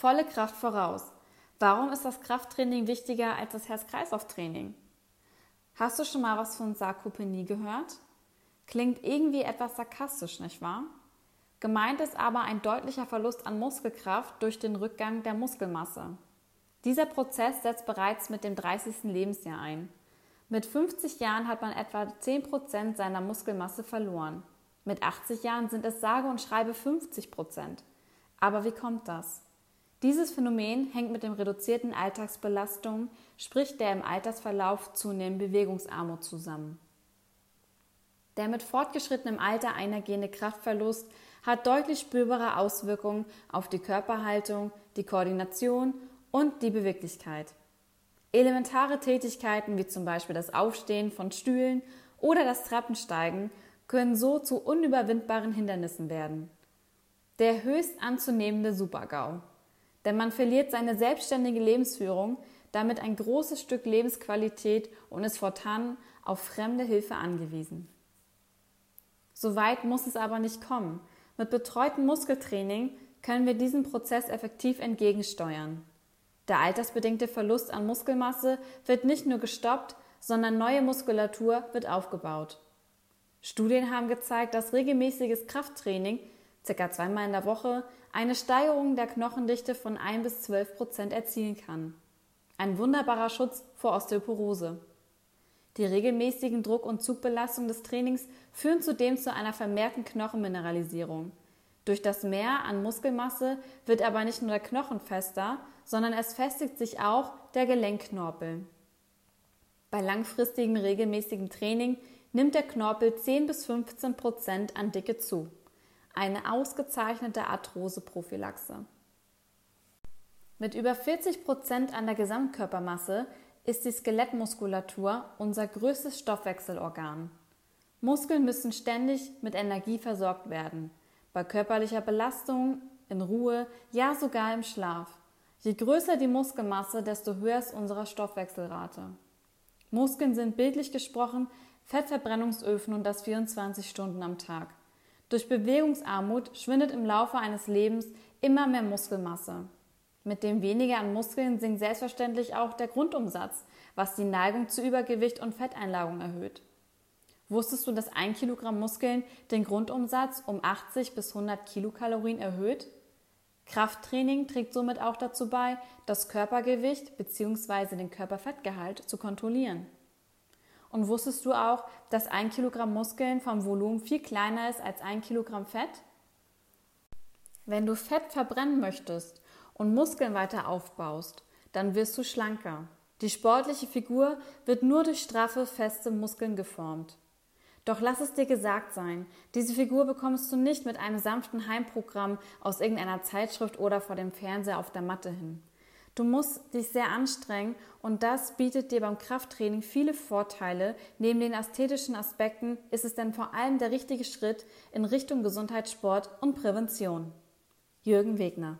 Volle Kraft voraus. Warum ist das Krafttraining wichtiger als das Herz-Kreislauf-Training? Hast du schon mal was von Sarkopenie gehört? Klingt irgendwie etwas sarkastisch, nicht wahr? Gemeint ist aber ein deutlicher Verlust an Muskelkraft durch den Rückgang der Muskelmasse. Dieser Prozess setzt bereits mit dem 30. Lebensjahr ein. Mit 50 Jahren hat man etwa 10% seiner Muskelmasse verloren. Mit 80 Jahren sind es sage und schreibe 50%. Aber wie kommt das? Dieses Phänomen hängt mit dem reduzierten Alltagsbelastung, sprich der im Altersverlauf zunehmenden Bewegungsarmut zusammen. Der mit fortgeschrittenem Alter einhergehende Kraftverlust hat deutlich spürbare Auswirkungen auf die Körperhaltung, die Koordination und die Beweglichkeit. Elementare Tätigkeiten wie zum Beispiel das Aufstehen von Stühlen oder das Treppensteigen können so zu unüberwindbaren Hindernissen werden. Der höchst anzunehmende Supergau. Denn man verliert seine selbstständige Lebensführung, damit ein großes Stück Lebensqualität und ist fortan auf fremde Hilfe angewiesen. So weit muss es aber nicht kommen. Mit betreutem Muskeltraining können wir diesem Prozess effektiv entgegensteuern. Der altersbedingte Verlust an Muskelmasse wird nicht nur gestoppt, sondern neue Muskulatur wird aufgebaut. Studien haben gezeigt, dass regelmäßiges Krafttraining, ca. zweimal in der Woche, eine Steigerung der Knochendichte von 1 bis 12 Prozent erzielen kann. Ein wunderbarer Schutz vor Osteoporose. Die regelmäßigen Druck- und Zugbelastungen des Trainings führen zudem zu einer vermehrten Knochenmineralisierung. Durch das Mehr an Muskelmasse wird aber nicht nur der Knochen fester, sondern es festigt sich auch der Gelenkknorpel. Bei langfristigem regelmäßigem Training nimmt der Knorpel 10 bis 15 Prozent an Dicke zu. Eine ausgezeichnete Arthroseprophylaxe. Mit über 40 Prozent an der Gesamtkörpermasse ist die Skelettmuskulatur unser größtes Stoffwechselorgan. Muskeln müssen ständig mit Energie versorgt werden. Bei körperlicher Belastung, in Ruhe, ja sogar im Schlaf. Je größer die Muskelmasse, desto höher ist unsere Stoffwechselrate. Muskeln sind bildlich gesprochen Fettverbrennungsöfen und das 24 Stunden am Tag. Durch Bewegungsarmut schwindet im Laufe eines Lebens immer mehr Muskelmasse. Mit dem weniger an Muskeln sinkt selbstverständlich auch der Grundumsatz, was die Neigung zu Übergewicht und Fetteinlagerung erhöht. Wusstest du, dass ein Kilogramm Muskeln den Grundumsatz um 80 bis 100 Kilokalorien erhöht? Krafttraining trägt somit auch dazu bei, das Körpergewicht bzw. den Körperfettgehalt zu kontrollieren. Und wusstest du auch, dass ein Kilogramm Muskeln vom Volumen viel kleiner ist als ein Kilogramm Fett? Wenn du Fett verbrennen möchtest und Muskeln weiter aufbaust, dann wirst du schlanker. Die sportliche Figur wird nur durch straffe, feste Muskeln geformt. Doch lass es dir gesagt sein, diese Figur bekommst du nicht mit einem sanften Heimprogramm aus irgendeiner Zeitschrift oder vor dem Fernseher auf der Matte hin. Du musst dich sehr anstrengen und das bietet dir beim Krafttraining viele Vorteile. Neben den ästhetischen Aspekten ist es dann vor allem der richtige Schritt in Richtung Gesundheitssport und Prävention. Jürgen Wegner